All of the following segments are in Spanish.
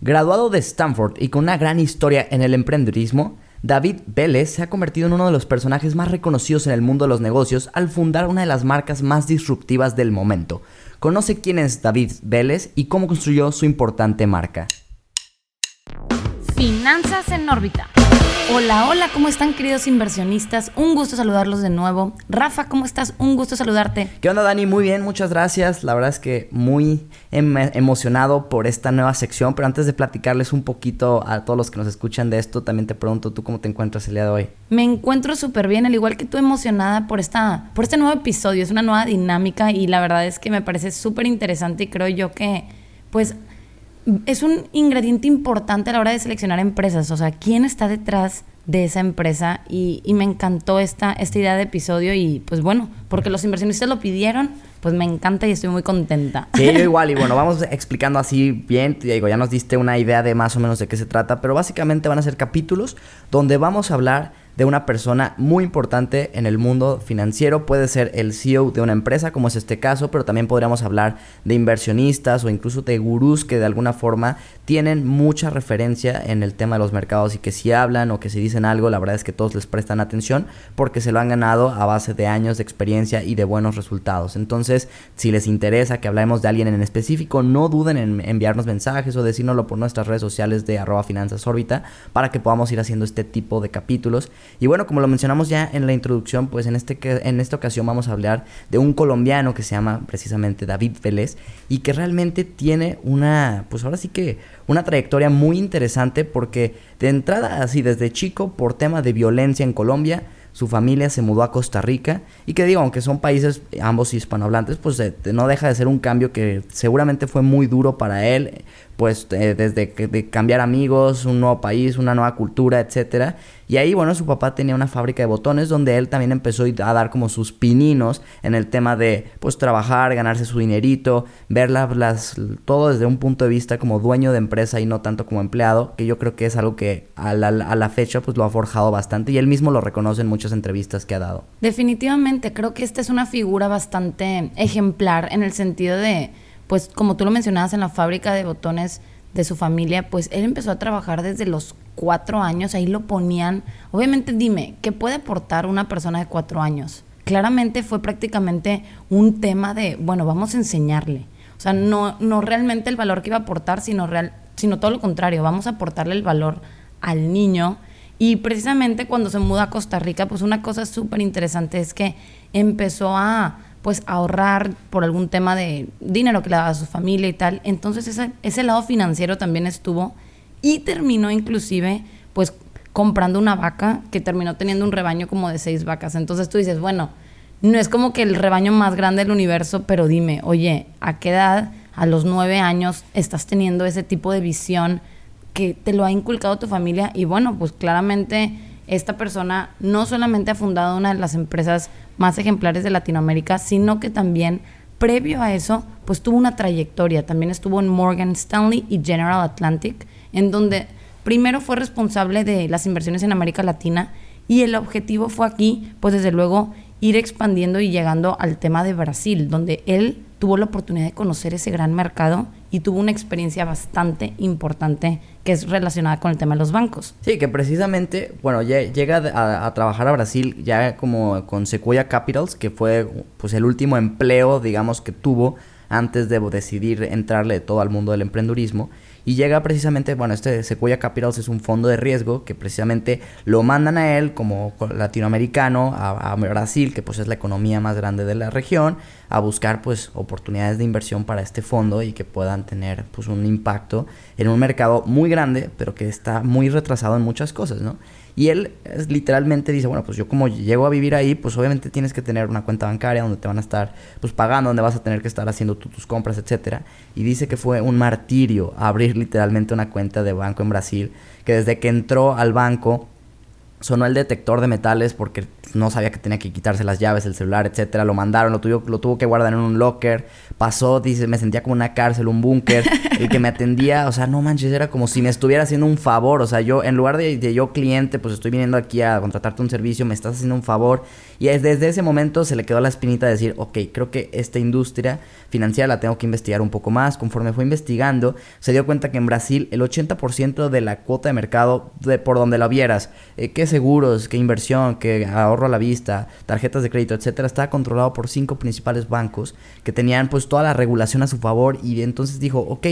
Graduado de Stanford y con una gran historia en el emprendedurismo, David Vélez se ha convertido en uno de los personajes más reconocidos en el mundo de los negocios al fundar una de las marcas más disruptivas del momento. Conoce quién es David Vélez y cómo construyó su importante marca. Finanzas en órbita. Hola, hola, ¿cómo están queridos inversionistas? Un gusto saludarlos de nuevo. Rafa, ¿cómo estás? Un gusto saludarte. ¿Qué onda, Dani? Muy bien, muchas gracias. La verdad es que muy em emocionado por esta nueva sección, pero antes de platicarles un poquito a todos los que nos escuchan de esto, también te pregunto, ¿tú cómo te encuentras el día de hoy? Me encuentro súper bien, al igual que tú emocionada por, esta, por este nuevo episodio. Es una nueva dinámica y la verdad es que me parece súper interesante y creo yo que, pues, es un ingrediente importante a la hora de seleccionar empresas. O sea, quién está detrás de esa empresa. Y, me encantó esta, esta idea de episodio. Y pues bueno, porque los inversionistas lo pidieron, pues me encanta y estoy muy contenta. Sí, yo igual. Y bueno, vamos explicando así bien. Te digo, ya nos diste una idea de más o menos de qué se trata. Pero básicamente van a ser capítulos donde vamos a hablar de una persona muy importante en el mundo financiero. Puede ser el CEO de una empresa, como es este caso, pero también podríamos hablar de inversionistas o incluso de gurús que de alguna forma tienen mucha referencia en el tema de los mercados y que si hablan o que si dicen algo, la verdad es que todos les prestan atención porque se lo han ganado a base de años de experiencia y de buenos resultados. Entonces, si les interesa que hablemos de alguien en específico, no duden en enviarnos mensajes o decírnoslo por nuestras redes sociales de arroba finanzas órbita para que podamos ir haciendo este tipo de capítulos y bueno, como lo mencionamos ya en la introducción, pues en, este, en esta ocasión vamos a hablar de un colombiano que se llama precisamente David Vélez y que realmente tiene una, pues ahora sí que una trayectoria muy interesante porque de entrada así desde chico por tema de violencia en Colombia, su familia se mudó a Costa Rica y que digo, aunque son países ambos hispanohablantes, pues eh, no deja de ser un cambio que seguramente fue muy duro para él, pues eh, desde que, de cambiar amigos, un nuevo país, una nueva cultura, etcétera. Y ahí, bueno, su papá tenía una fábrica de botones donde él también empezó a dar como sus pininos en el tema de, pues, trabajar, ganarse su dinerito, ver las, todo desde un punto de vista como dueño de empresa y no tanto como empleado, que yo creo que es algo que a la, a la fecha, pues, lo ha forjado bastante y él mismo lo reconoce en muchas entrevistas que ha dado. Definitivamente, creo que esta es una figura bastante ejemplar en el sentido de, pues, como tú lo mencionabas en la fábrica de botones, de su familia, pues él empezó a trabajar desde los cuatro años, ahí lo ponían. Obviamente dime, ¿qué puede aportar una persona de cuatro años? Claramente fue prácticamente un tema de, bueno, vamos a enseñarle. O sea, no, no realmente el valor que iba a aportar, sino, real, sino todo lo contrario, vamos a aportarle el valor al niño. Y precisamente cuando se muda a Costa Rica, pues una cosa súper interesante es que empezó a pues ahorrar por algún tema de dinero que le daba a su familia y tal. Entonces ese, ese lado financiero también estuvo y terminó inclusive pues comprando una vaca que terminó teniendo un rebaño como de seis vacas. Entonces tú dices, bueno, no es como que el rebaño más grande del universo, pero dime, oye, ¿a qué edad, a los nueve años, estás teniendo ese tipo de visión que te lo ha inculcado tu familia? Y bueno, pues claramente esta persona no solamente ha fundado una de las empresas más ejemplares de Latinoamérica, sino que también previo a eso, pues tuvo una trayectoria. También estuvo en Morgan Stanley y General Atlantic, en donde primero fue responsable de las inversiones en América Latina y el objetivo fue aquí, pues desde luego, ir expandiendo y llegando al tema de Brasil, donde él tuvo la oportunidad de conocer ese gran mercado y tuvo una experiencia bastante importante que es relacionada con el tema de los bancos. Sí, que precisamente, bueno, llega a, trabajar a Brasil ya como con Sequoia Capitals, que fue pues el último empleo, digamos, que tuvo antes de decidir entrarle todo al mundo del emprendurismo. Y llega precisamente, bueno, este Sequoia Capitals es un fondo de riesgo que precisamente lo mandan a él como latinoamericano a, Brasil, que pues es la economía más grande de la región, a buscar pues oportunidades de inversión para este fondo y que puedan tener pues un impacto en un mercado muy grande, pero que está muy retrasado en muchas cosas, ¿no? Y él literalmente dice, bueno, pues yo como llego a vivir ahí, pues obviamente tienes que tener una cuenta bancaria donde te van a estar pues pagando, donde vas a tener que estar haciendo tus compras, etcétera. Y dice que fue un martirio abrir literalmente una cuenta de banco en Brasil, que desde que entró al banco sonó el detector de metales porque no sabía que tenía que quitarse las llaves, el celular, etcétera. Lo mandaron, lo tuvo, lo tuvo que guardar en un locker. Pasó, dice, me sentía como una cárcel, un búnker. El que me atendía, o sea, no manches, era como si me estuviera haciendo un favor. O sea, yo, en lugar de, de yo cliente, pues estoy viniendo aquí a contratarte un servicio, me estás haciendo un favor. Y desde ese momento se le quedó la espinita de decir, ok, creo que esta industria financiera la tengo que investigar un poco más. Conforme fue investigando, se dio cuenta que en Brasil el 80% de la cuota de mercado, de por donde la vieras, eh, qué seguros, qué inversión, qué ahorro a la vista, tarjetas de crédito, etcétera, estaba controlado por cinco principales bancos que tenían pues toda la regulación a su favor y entonces dijo, ok,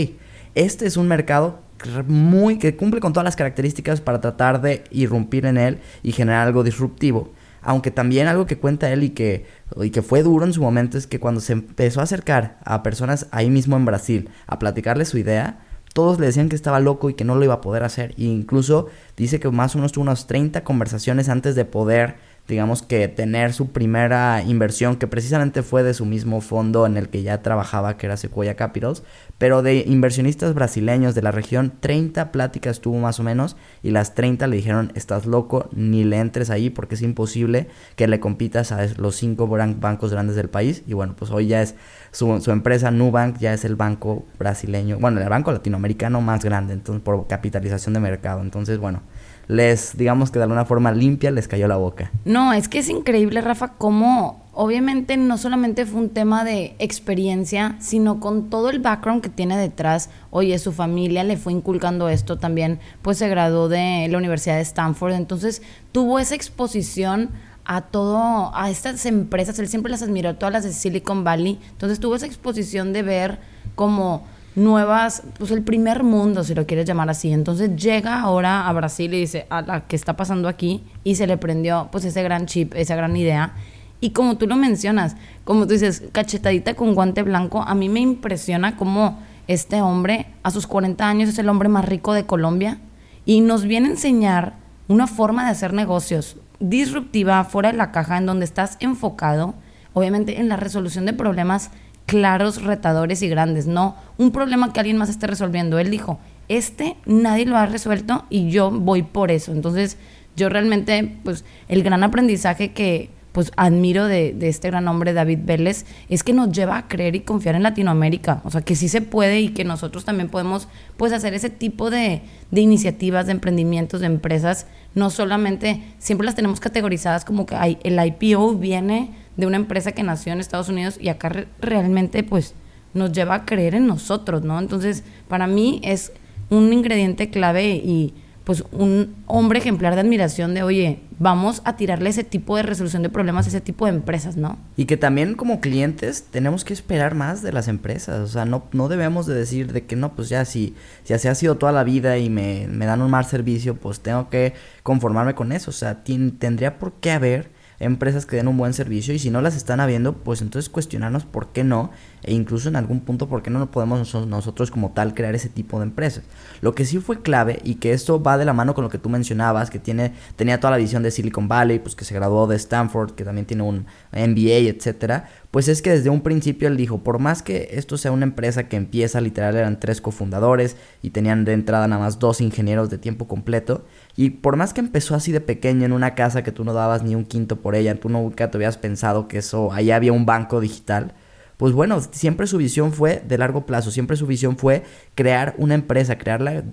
este es un mercado muy que cumple con todas las características para tratar de irrumpir en él y generar algo disruptivo. Aunque también algo que cuenta él y que, y que fue duro en su momento es que cuando se empezó a acercar a personas ahí mismo en Brasil a platicarle su idea, todos le decían que estaba loco y que no lo iba a poder hacer. E incluso dice que más o menos tuvo unas 30 conversaciones antes de poder digamos que tener su primera inversión, que precisamente fue de su mismo fondo en el que ya trabajaba, que era Sequoia Capitals, pero de inversionistas brasileños de la región, 30 pláticas tuvo más o menos, y las 30 le dijeron, estás loco, ni le entres ahí porque es imposible que le compitas a los cinco bancos grandes del país, y bueno, pues hoy ya es su, su empresa, Nubank, ya es el banco brasileño, bueno, el banco latinoamericano más grande, entonces por capitalización de mercado, entonces bueno les, digamos que de alguna forma limpia, les cayó la boca. No, es que es increíble, Rafa, cómo obviamente no solamente fue un tema de experiencia, sino con todo el background que tiene detrás. Oye, su familia le fue inculcando esto también, pues se graduó de la Universidad de Stanford, entonces tuvo esa exposición a todo, a estas empresas, él siempre las admiró, todas las de Silicon Valley, entonces tuvo esa exposición de ver como nuevas, pues el primer mundo, si lo quieres llamar así. Entonces llega ahora a Brasil y dice, a la que está pasando aquí, y se le prendió pues ese gran chip, esa gran idea. Y como tú lo mencionas, como tú dices, cachetadita con guante blanco, a mí me impresiona cómo este hombre a sus 40 años es el hombre más rico de Colombia y nos viene a enseñar una forma de hacer negocios disruptiva, fuera de la caja, en donde estás enfocado, obviamente, en la resolución de problemas claros, retadores y grandes, no un problema que alguien más esté resolviendo. Él dijo, este nadie lo ha resuelto y yo voy por eso. Entonces, yo realmente, pues, el gran aprendizaje que pues admiro de, este gran hombre David Vélez es que nos lleva a creer y confiar en Latinoamérica, o sea que sí se puede y que nosotros también podemos pues hacer ese tipo de, de iniciativas, de emprendimientos, de empresas, no solamente, siempre las tenemos categorizadas como que el IPO viene de una empresa que nació en Estados Unidos y acá realmente pues nos lleva a creer en nosotros, ¿no? Entonces, para mí es un ingrediente clave y pues un hombre ejemplar de admiración de, oye, vamos a tirarle ese tipo de resolución de problemas a ese tipo de empresas, ¿no? Y que también como clientes tenemos que esperar más de las empresas, o sea, no, no debemos de decir de que no, pues ya si, si así ha sido toda la vida y me, me dan un mal servicio, pues tengo que conformarme con eso, o sea, tendría por qué haber empresas que den un buen servicio y si no las están habiendo, pues entonces cuestionarnos por qué no e incluso en algún punto por qué no podemos nosotros como tal crear ese tipo de empresas. Lo que sí fue clave y que esto va de la mano con lo que tú mencionabas, que tiene tenía toda la visión de Silicon Valley, pues que se graduó de Stanford, que también tiene un MBA, etcétera, pues es que desde un principio él dijo, por más que esto sea una empresa que empieza, literal eran tres cofundadores y tenían de entrada nada más dos ingenieros de tiempo completo, y por más que empezó así de pequeño en una casa que tú no dabas ni un quinto por ella, tú nunca te habías pensado que eso, ahí había un banco digital, pues bueno, siempre su visión fue de largo plazo, siempre su visión fue crear una empresa, crearla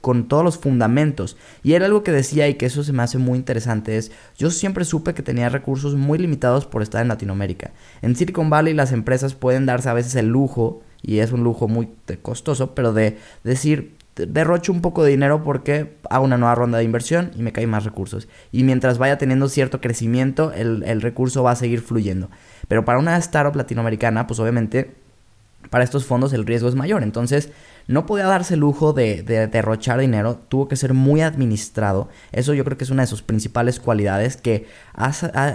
con todos los fundamentos. Y era algo que decía y que eso se me hace muy interesante, es yo siempre supe que tenía recursos muy limitados por estar en Latinoamérica. En Silicon Valley las empresas pueden darse a veces el lujo, y es un lujo muy costoso, pero de decir, derrocho un poco de dinero porque hago una nueva ronda de inversión y me caen más recursos. Y mientras vaya teniendo cierto crecimiento, el, recurso va a seguir fluyendo. Pero para una startup latinoamericana, pues obviamente para estos fondos el riesgo es mayor. Entonces, no podía darse el lujo de, derrochar dinero, tuvo que ser muy administrado. Eso yo creo que es una de sus principales cualidades que,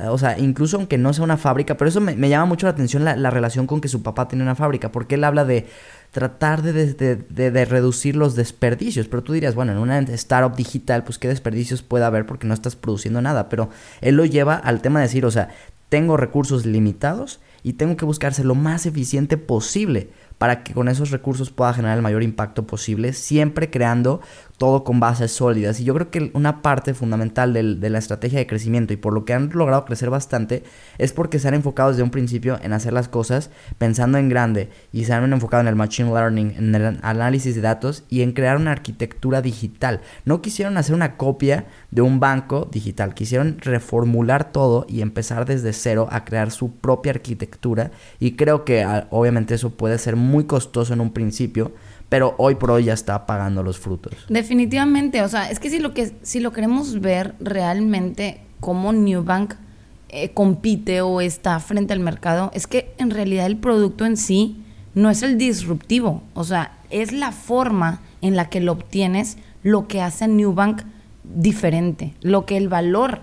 o sea, incluso aunque no sea una fábrica, pero eso me, llama mucho la atención la, la, relación con que su papá tiene una fábrica, porque él habla de tratar de, de, reducir los desperdicios. Pero tú dirías, bueno, en una startup digital, pues qué desperdicios puede haber porque no estás produciendo nada. Pero él lo lleva al tema de decir, o sea, tengo recursos limitados y tengo que buscarse lo más eficiente posible para que con esos recursos pueda generar el mayor impacto posible, siempre creando todo con bases sólidas. Y yo creo que una parte fundamental de la estrategia de crecimiento y por lo que han logrado crecer bastante es porque se han enfocado desde un principio en hacer las cosas pensando en grande y se han enfocado en el machine learning, en el análisis de datos y en crear una arquitectura digital. No quisieron hacer una copia de un banco digital, quisieron reformular todo y empezar desde cero a crear su propia arquitectura y creo que ah, obviamente eso puede ser muy costoso en un principio pero hoy por hoy ya está pagando los frutos. Definitivamente, o sea, es que si lo que si lo queremos ver realmente cómo Newbank eh, compite o está frente al mercado, es que en realidad el producto en sí no es el disruptivo, o sea, es la forma en la que lo obtienes lo que hace a Newbank diferente, lo que el valor,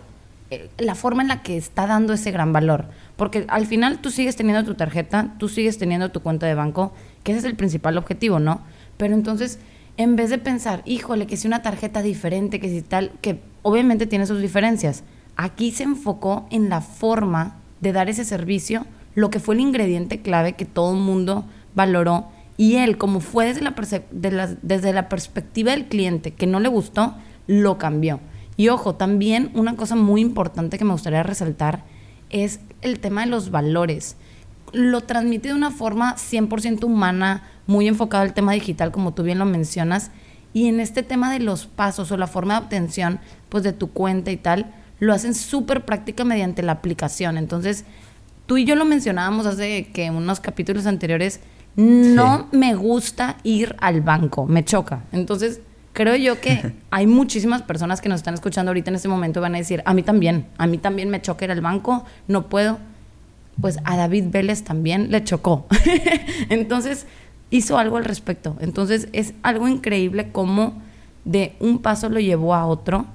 eh, la forma en la que está dando ese gran valor. Porque al final tú sigues teniendo tu tarjeta, tú sigues teniendo tu cuenta de banco, que ese es el principal objetivo, ¿no? Pero entonces, en vez de pensar, híjole, que si una tarjeta diferente, que si tal, que obviamente tiene sus diferencias, aquí se enfocó en la forma de dar ese servicio, lo que fue el ingrediente clave que todo el mundo valoró. Y él, como fue desde la, desde la perspectiva del cliente que no le gustó, lo cambió. Y ojo, también una cosa muy importante que me gustaría resaltar es el tema de los valores. Lo transmite de una forma 100% humana, muy enfocado al tema digital, como tú bien lo mencionas. Y en este tema de los pasos o la forma de obtención pues, de tu cuenta y tal, lo hacen súper práctica mediante la aplicación. Entonces, tú y yo lo mencionábamos hace que unos capítulos anteriores. No me gusta ir al banco, me choca. Entonces, creo yo que hay muchísimas personas que nos están escuchando ahorita en este momento van a decir, a mí también, a mí también me choca ir al banco, no puedo. Pues a David Vélez también le chocó. Entonces, hizo algo al respecto. Entonces es algo increíble cómo de un paso lo llevó a otro.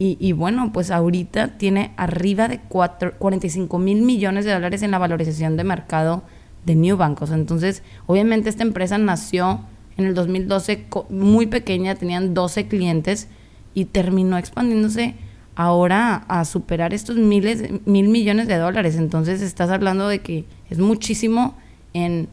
Y, bueno, pues ahorita tiene arriba de 45 mil millones de dólares en la valorización de mercado de New Bancos. Entonces, obviamente esta empresa nació en el 2012 muy pequeña, tenían 12 clientes y terminó expandiéndose ahora a superar estos miles, mil millones de dólares. Entonces estás hablando de que es muchísimo en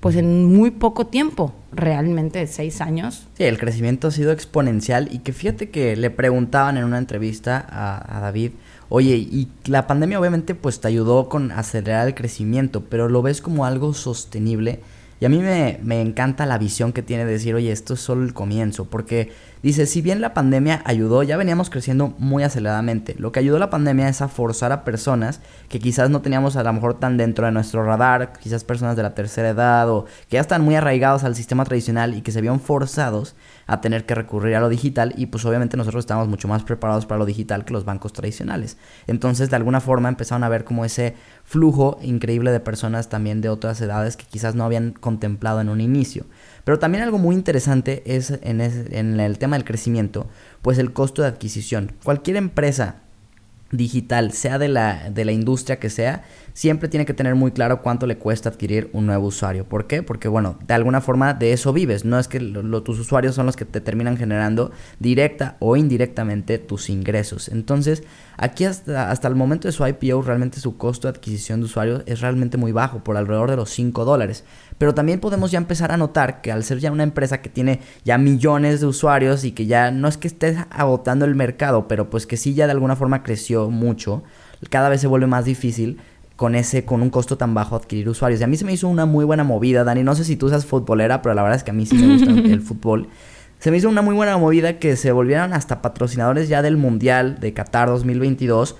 pues en muy poco tiempo, realmente seis años. Sí, el crecimiento ha sido exponencial y que fíjate que le preguntaban en una entrevista a, a, David, oye, y la pandemia obviamente pues te ayudó con acelerar el crecimiento, pero lo ves como algo sostenible y a mí me, me encanta la visión que tiene de decir, oye, esto es solo el comienzo, porque Dice, si bien la pandemia ayudó, ya veníamos creciendo muy aceleradamente. Lo que ayudó la pandemia es a forzar a personas que quizás no teníamos a lo mejor tan dentro de nuestro radar, quizás personas de la tercera edad o que ya están muy arraigados al sistema tradicional y que se vieron forzados a tener que recurrir a lo digital y pues obviamente nosotros estábamos mucho más preparados para lo digital que los bancos tradicionales. Entonces de alguna forma empezaron a ver como ese flujo increíble de personas también de otras edades que quizás no habían contemplado en un inicio. Pero también algo muy interesante es en, el tema del crecimiento, pues el costo de adquisición. Cualquier empresa digital, sea de la, de la industria que sea, siempre tiene que tener muy claro cuánto le cuesta adquirir un nuevo usuario. ¿Por qué? Porque, bueno, de alguna forma de eso vives. No es que tus usuarios son los que te terminan generando directa o indirectamente tus ingresos. Entonces, aquí hasta, hasta el momento de su IPO, realmente su costo de adquisición de usuarios es realmente muy bajo, por alrededor de los 5 dólares. Pero también podemos ya empezar a notar que al ser ya una empresa que tiene ya millones de usuarios y que ya no es que esté agotando el mercado, pero pues que sí ya de alguna forma creció mucho, cada vez se vuelve más difícil con ese, con un costo tan bajo adquirir usuarios. Y a mí se me hizo una muy buena movida, Dani. No sé si tú seas futbolera, pero la verdad es que a mí sí me gusta el fútbol. Se me hizo una muy buena movida que se volvieran hasta patrocinadores ya del Mundial de Qatar 2022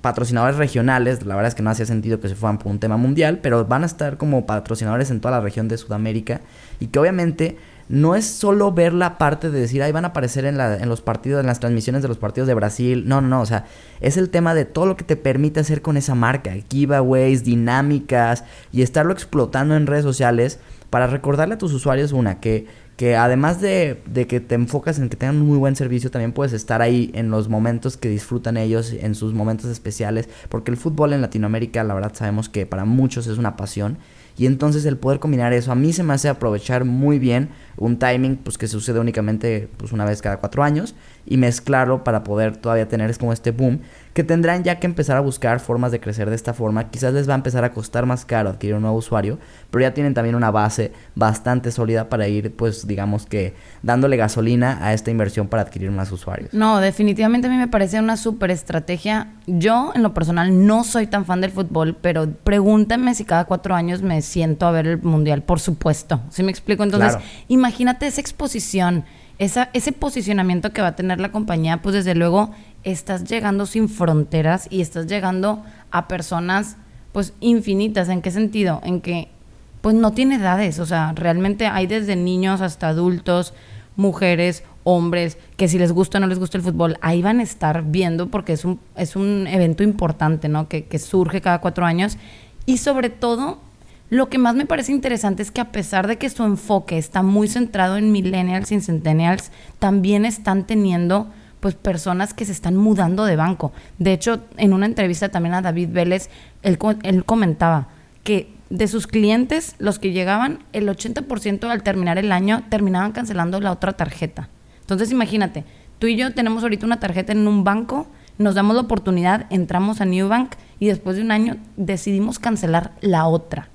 patrocinadores regionales, la verdad es que no hacía sentido que se fueran por un tema mundial, pero van a estar como patrocinadores en toda la región de Sudamérica y que obviamente no es solo ver la parte de decir, ahí van a aparecer en, la, en los partidos, en las transmisiones de los partidos de Brasil, no, no, no, o sea, es el tema de todo lo que te permite hacer con esa marca, giveaways, dinámicas y estarlo explotando en redes sociales para recordarle a tus usuarios una, que que además de, que te enfocas en que tengan un muy buen servicio, también puedes estar ahí en los momentos que disfrutan ellos, en sus momentos especiales, porque el fútbol en Latinoamérica, la verdad sabemos que para muchos es una pasión. Y entonces el poder combinar eso, a mí se me hace aprovechar muy bien un timing pues que sucede únicamente pues una vez cada cuatro años y mezclarlo para poder todavía tener como este boom que tendrán ya que empezar a buscar formas de crecer de esta forma. Quizás les va a empezar a costar más caro adquirir un nuevo usuario, pero ya tienen también una base bastante sólida para ir, pues digamos que dándole gasolina a esta inversión para adquirir más usuarios. No, definitivamente a mí me parece una súper estrategia. Yo, en lo personal, no soy tan fan del fútbol, pero pregúntame si cada cuatro años me siento a ver el mundial, por supuesto. ¿Sí me explico? Entonces, imagínate esa exposición. Esa, ese posicionamiento que va a tener la compañía, pues desde luego estás llegando sin fronteras y estás llegando a personas pues infinitas. ¿En qué sentido? En que pues no tiene edades, o sea, realmente hay desde niños hasta adultos, mujeres, hombres, que si les gusta o no les gusta el fútbol, ahí van a estar viendo porque es un, es un evento importante, ¿no? Que, que surge cada cuatro años. Y sobre todo, lo que más me parece interesante es que a pesar de que su enfoque está muy centrado en millennials y centennials, también están teniendo pues personas que se están mudando de banco. De hecho, en una entrevista también a David Vélez, él, él comentaba que de sus clientes, los que llegaban, el 80% al terminar el año terminaban cancelando la otra tarjeta. Entonces, imagínate, tú y yo tenemos ahorita una tarjeta en un banco, nos damos la oportunidad, entramos a New Bank y después de un año decidimos cancelar la otra.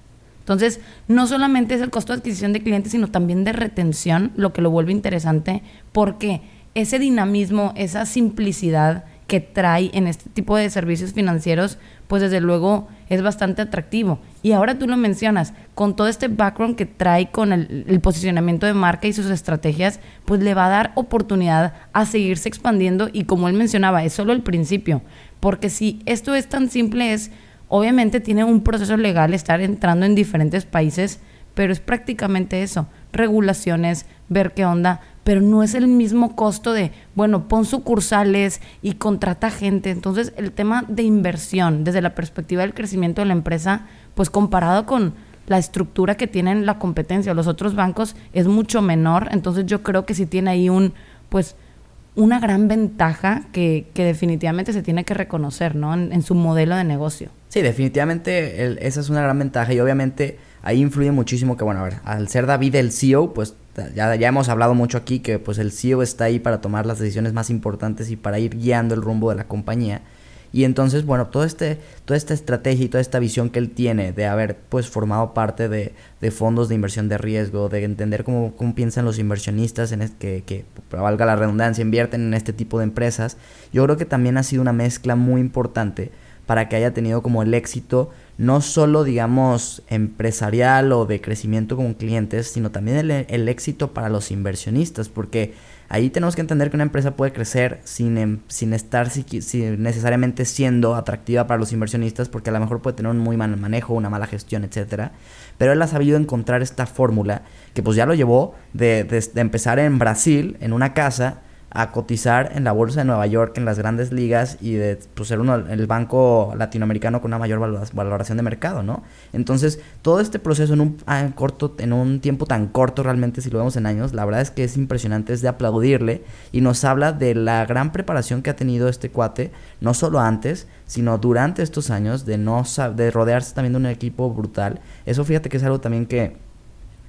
Entonces, no solamente es el costo de adquisición de clientes, sino también de retención, lo que lo vuelve interesante, porque ese dinamismo, esa simplicidad que trae en este tipo de servicios financieros, pues desde luego es bastante atractivo. Y ahora tú lo mencionas, con todo este background que trae con el, posicionamiento de marca y sus estrategias, pues le va a dar oportunidad a seguirse expandiendo y como él mencionaba, es solo el principio, porque si esto es tan simple es, obviamente tiene un proceso legal estar entrando en diferentes países, pero es prácticamente eso, regulaciones, ver qué onda, pero no es el mismo costo de, bueno, pon sucursales y contrata gente. Entonces, el tema de inversión desde la perspectiva del crecimiento de la empresa, pues comparado con la estructura que tienen la competencia, los otros bancos, es mucho menor. Entonces, yo creo que sí tiene ahí un, pues, una gran ventaja que, que definitivamente se tiene que reconocer, ¿no? En, su modelo de negocio. Sí, definitivamente esa es una gran ventaja y obviamente ahí influye muchísimo que, bueno, a ver, al ser David el CEO, pues ya, ya hemos hablado mucho aquí que pues el CEO está ahí para tomar las decisiones más importantes y para ir guiando el rumbo de la compañía. Y entonces, bueno, todo este, toda esta estrategia y toda esta visión que él tiene de haber pues formado parte de, de fondos de inversión de riesgo, de entender cómo, cómo piensan los inversionistas en que, que, valga la redundancia, invierten en este tipo de empresas, yo creo que también ha sido una mezcla muy importante para que haya tenido como el éxito no solo, digamos, empresarial o de crecimiento con clientes, sino también el, éxito para los inversionistas, porque ahí tenemos que entender que una empresa puede crecer sin, em, sin estar sin necesariamente siendo atractiva para los inversionistas, porque a lo mejor puede tener un muy mal manejo, una mala gestión, etcétera. Pero él ha sabido encontrar esta fórmula que pues ya lo llevó de, de empezar en Brasil, en una casa, a cotizar en la bolsa de Nueva York en las grandes ligas y de pues, ser uno el banco latinoamericano con una mayor valoración de mercado, ¿no? Entonces, todo este proceso en un ah, corto en un tiempo tan corto realmente si lo vemos en años, la verdad es que es impresionante, es de aplaudirle y nos habla de la gran preparación que ha tenido este cuate, no solo antes, sino durante estos años de no de rodearse también de un equipo brutal. Eso fíjate que es algo también que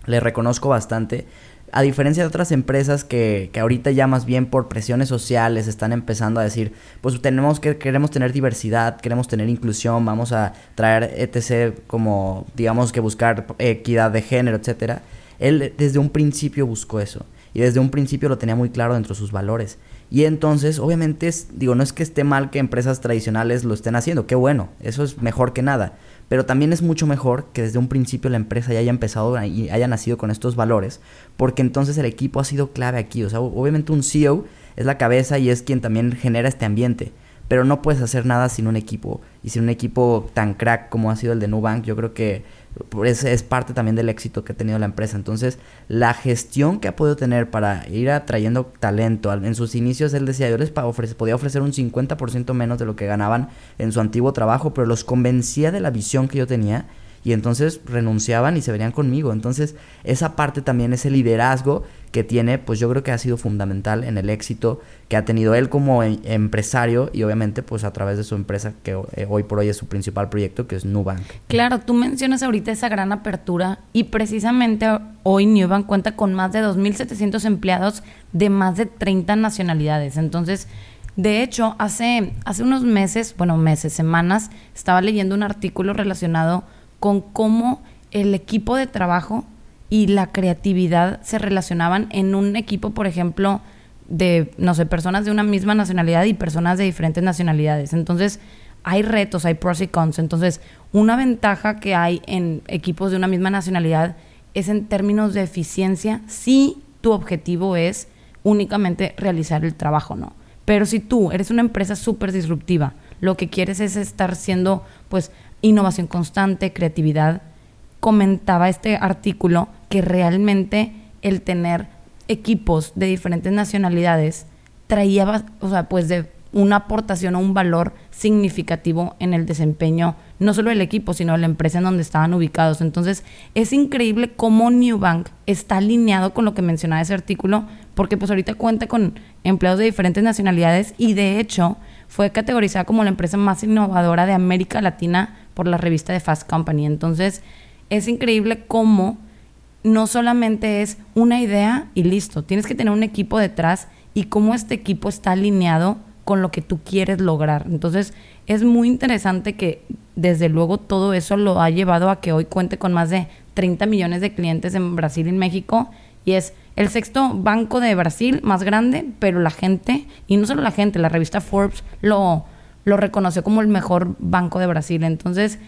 le reconozco bastante a diferencia de otras empresas que, que, ahorita ya más bien por presiones sociales están empezando a decir, pues tenemos que, queremos tener diversidad, queremos tener inclusión, vamos a traer etc. como, digamos que buscar equidad de género, etcétera. Él desde un principio buscó eso. Y desde un principio lo tenía muy claro dentro de sus valores. Y entonces, obviamente, es, digo, no es que esté mal que empresas tradicionales lo estén haciendo, qué bueno, eso es mejor que nada. Pero también es mucho mejor que desde un principio la empresa ya haya empezado y haya nacido con estos valores, porque entonces el equipo ha sido clave aquí. O sea, obviamente un CEO es la cabeza y es quien también genera este ambiente pero no puedes hacer nada sin un equipo. Y sin un equipo tan crack como ha sido el de Nubank, yo creo que es, es parte también del éxito que ha tenido la empresa. Entonces, la gestión que ha podido tener para ir atrayendo talento, en sus inicios él decía, yo les podía ofrecer un 50% menos de lo que ganaban en su antiguo trabajo, pero los convencía de la visión que yo tenía y entonces renunciaban y se venían conmigo. Entonces, esa parte también, ese liderazgo que tiene, pues yo creo que ha sido fundamental en el éxito que ha tenido él como em, empresario y obviamente pues a través de su empresa que eh, hoy por hoy es su principal proyecto que es Nubank. Claro, tú mencionas ahorita esa gran apertura y precisamente hoy Nubank cuenta con más de 2.700 empleados de más de 30 nacionalidades. Entonces, de hecho, hace, hace unos meses, bueno, meses, semanas, estaba leyendo un artículo relacionado con cómo el equipo de trabajo y la creatividad se relacionaban en un equipo, por ejemplo, de, no sé, personas de una misma nacionalidad y personas de diferentes nacionalidades. Entonces, hay retos, hay pros y cons. Entonces, una ventaja que hay en equipos de una misma nacionalidad es en términos de eficiencia, si tu objetivo es únicamente realizar el trabajo, ¿no? Pero si tú eres una empresa súper disruptiva, lo que quieres es estar siendo, pues, innovación constante, creatividad, comentaba este artículo que realmente el tener equipos de diferentes nacionalidades traía, o sea, pues de una aportación o un valor significativo en el desempeño, no solo del equipo, sino de la empresa en donde estaban ubicados. Entonces, es increíble cómo Newbank está alineado con lo que mencionaba ese artículo, porque pues ahorita cuenta con empleados de diferentes nacionalidades y de hecho fue categorizada como la empresa más innovadora de América Latina por la revista de Fast Company. Entonces, es increíble cómo no solamente es una idea y listo, tienes que tener un equipo detrás y cómo este equipo está alineado con lo que tú quieres lograr. Entonces, es muy interesante que desde luego todo eso lo ha llevado a que hoy cuente con más de 30 millones de clientes en Brasil y en México y es el sexto banco de Brasil más grande, pero la gente, y no solo la gente, la revista Forbes lo, lo reconoció como el mejor banco de Brasil. Entonces,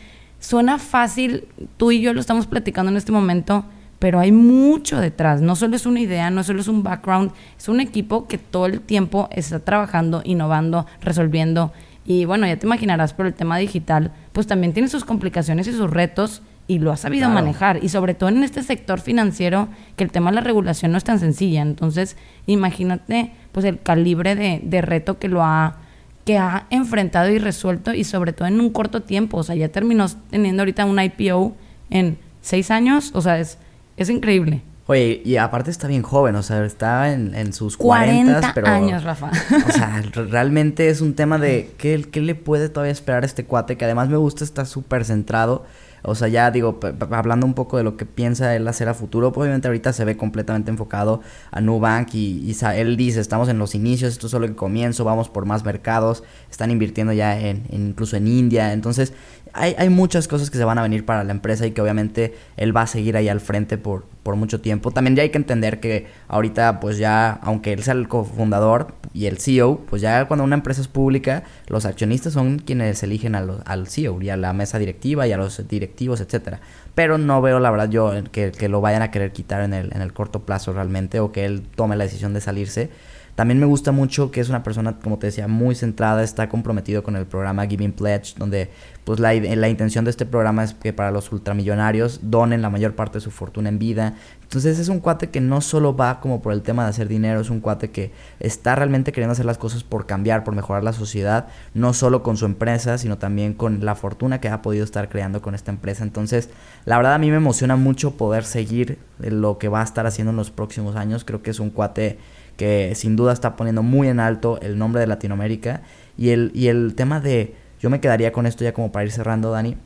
suena fácil, tú y yo lo estamos platicando en este momento, pero hay mucho detrás. No solo es una idea, no solo es un background, es un equipo que todo el tiempo está trabajando, innovando, resolviendo. Y bueno, ya te imaginarás, pero el tema digital, pues también tiene sus complicaciones y sus retos y lo ha sabido manejar. Y sobre todo en este sector financiero, que el tema de la regulación no es tan sencilla. Entonces, imagínate pues el calibre de, de reto que lo ha que ha enfrentado y resuelto y sobre todo en un corto tiempo. O sea, ya terminó teniendo ahorita un IPO en seis años. O sea, es, es increíble. Oye, y aparte está bien joven, o sea, está en, sus 40, pero... años, Rafa. O sea, realmente es un tema de ¿qué, qué le puede todavía esperar a este cuate, que además me gusta, está súper centrado o sea, ya digo, hablando un poco de lo que piensa él hacer a futuro, pues obviamente ahorita se ve completamente enfocado a Nubank y, y él dice, estamos en los inicios, esto es solo el comienzo, vamos por más mercados, están invirtiendo ya en, incluso en India, entonces hay, hay, muchas cosas que se van a venir para la empresa y que obviamente él va a seguir ahí al frente por, por mucho tiempo. También ya hay que entender que ahorita pues ya, aunque él sea el cofundador y el CEO, pues ya cuando una empresa es pública, los accionistas son quienes eligen al, al CEO y a la mesa directiva y a los directivos, etcétera. Pero no veo la verdad yo que, que, lo vayan a querer quitar en el, en el corto plazo realmente o que él tome la decisión de salirse. También me gusta mucho que es una persona, como te decía, muy centrada, está comprometido con el programa Giving Pledge, donde pues la, la intención de este programa es que para los ultramillonarios donen la mayor parte de su fortuna en vida. Entonces es un cuate que no solo va como por el tema de hacer dinero, es un cuate que está realmente queriendo hacer las cosas por cambiar, por mejorar la sociedad, no solo con su empresa, sino también con la fortuna que ha podido estar creando con esta empresa. Entonces, la verdad a mí me emociona mucho poder seguir lo que va a estar haciendo en los próximos años. Creo que es un cuate que sin duda está poniendo muy en alto el nombre de Latinoamérica. Y el, y el tema de, yo me quedaría con esto ya como para ir cerrando, Dani,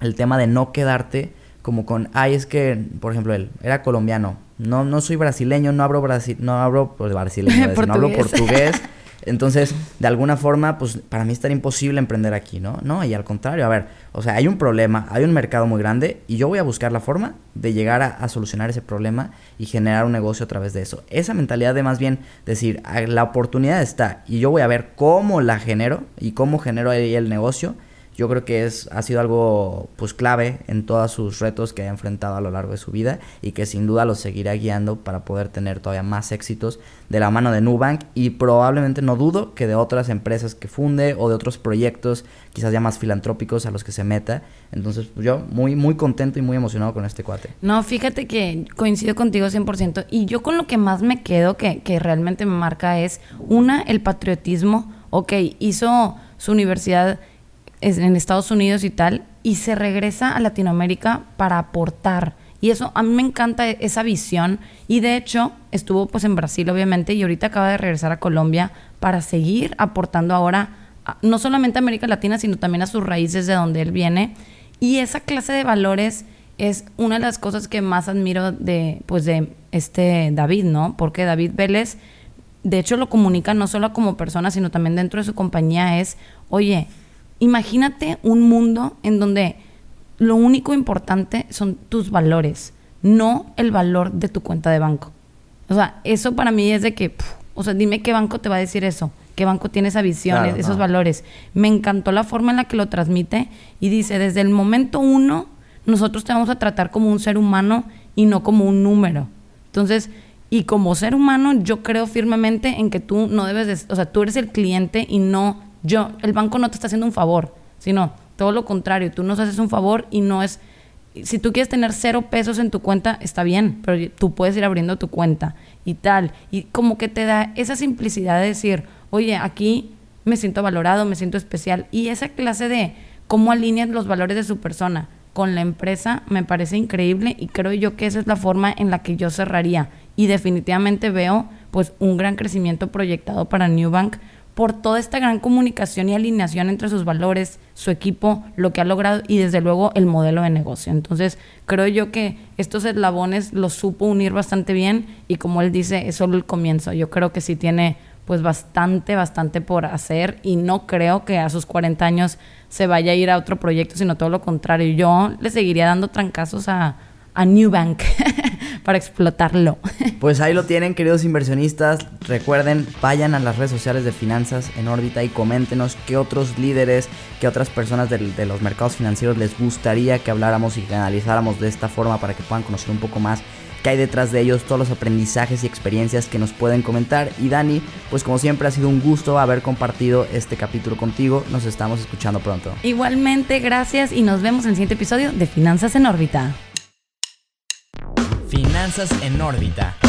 el tema de no quedarte como con, ay, es que, por ejemplo, él era colombiano, no, no soy brasileño, no hablo, brasi no hablo pues, brasileño, no hablo portugués. Entonces, de alguna forma, pues para mí estaría imposible emprender aquí, ¿no? No, y al contrario, a ver, o sea, hay un problema, hay un mercado muy grande y yo voy a buscar la forma de llegar a, solucionar ese problema y generar un negocio a través de eso. Esa mentalidad de más bien decir, ah, la oportunidad está y yo voy a ver cómo la genero y cómo genero ahí el negocio yo creo que es, ha sido algo pues clave en todos sus retos que ha enfrentado a lo largo de su vida y que sin duda lo seguirá guiando para poder tener todavía más éxitos de la mano de Nubank y probablemente no dudo que de otras empresas que funde o de otros proyectos quizás ya más filantrópicos a los que se meta. Entonces pues, yo muy muy contento y muy emocionado con este cuate. No, fíjate que coincido contigo 100% y yo con lo que más me quedo que, que realmente me marca es una, el patriotismo. Ok, hizo su universidad en Estados Unidos y tal, y se regresa a Latinoamérica para aportar. Y eso, a mí me encanta esa visión. Y de hecho, estuvo pues en Brasil, obviamente, y ahorita acaba de regresar a Colombia para seguir aportando ahora, no solamente a América Latina, sino también a sus raíces de donde él viene. Y esa clase de valores es una de las cosas que más admiro de, pues de este David, ¿no? Porque David Vélez, de hecho, lo comunica no solo como persona, sino también dentro de su compañía, es, oye, imagínate un mundo en donde lo único importante son tus valores, no el valor de tu cuenta de banco. O sea, eso para mí es de que, o sea, dime qué banco te va a decir eso, qué banco tiene esa visión, esos valores. Me encantó la forma en la que lo transmite y dice, desde el momento uno, nosotros te vamos a tratar como un ser humano y no como un número. Entonces, y como ser humano, yo creo firmemente en que tú no debes de, o sea, tú eres el cliente y no yo, el banco no te está haciendo un favor, sino todo lo contrario, tú nos haces un favor y no es, si tú quieres tener cero pesos en tu cuenta, está bien, pero tú puedes ir abriendo tu cuenta y tal. Y como que te da esa simplicidad de decir, oye, aquí me siento valorado, me siento especial. Y esa clase de cómo alinean los valores de su persona con la empresa me parece increíble y creo yo que esa es la forma en la que yo cerraría. Y definitivamente veo pues un gran crecimiento proyectado para Newbank por toda esta gran comunicación y alineación entre sus valores, su equipo, lo que ha logrado y desde luego el modelo de negocio. Entonces, creo yo que estos eslabones los supo unir bastante bien y como él dice, es solo el comienzo. Yo creo que sí tiene pues bastante, bastante por hacer y no creo que a sus 40 años se vaya a ir a otro proyecto, sino todo lo contrario. Yo le seguiría dando trancazos a, a Newbank para explotarlo. Pues ahí lo tienen, queridos inversionistas. Recuerden, vayan a las redes sociales de Finanzas en órbita y coméntenos qué otros líderes, qué otras personas de, de los mercados financieros les gustaría que habláramos y que analizáramos de esta forma para que puedan conocer un poco más qué hay detrás de ellos, todos los aprendizajes y experiencias que nos pueden comentar. Y Dani, pues como siempre ha sido un gusto haber compartido este capítulo contigo. Nos estamos escuchando pronto. Igualmente, gracias y nos vemos en el siguiente episodio de Finanzas en órbita. Finanzas en órbita.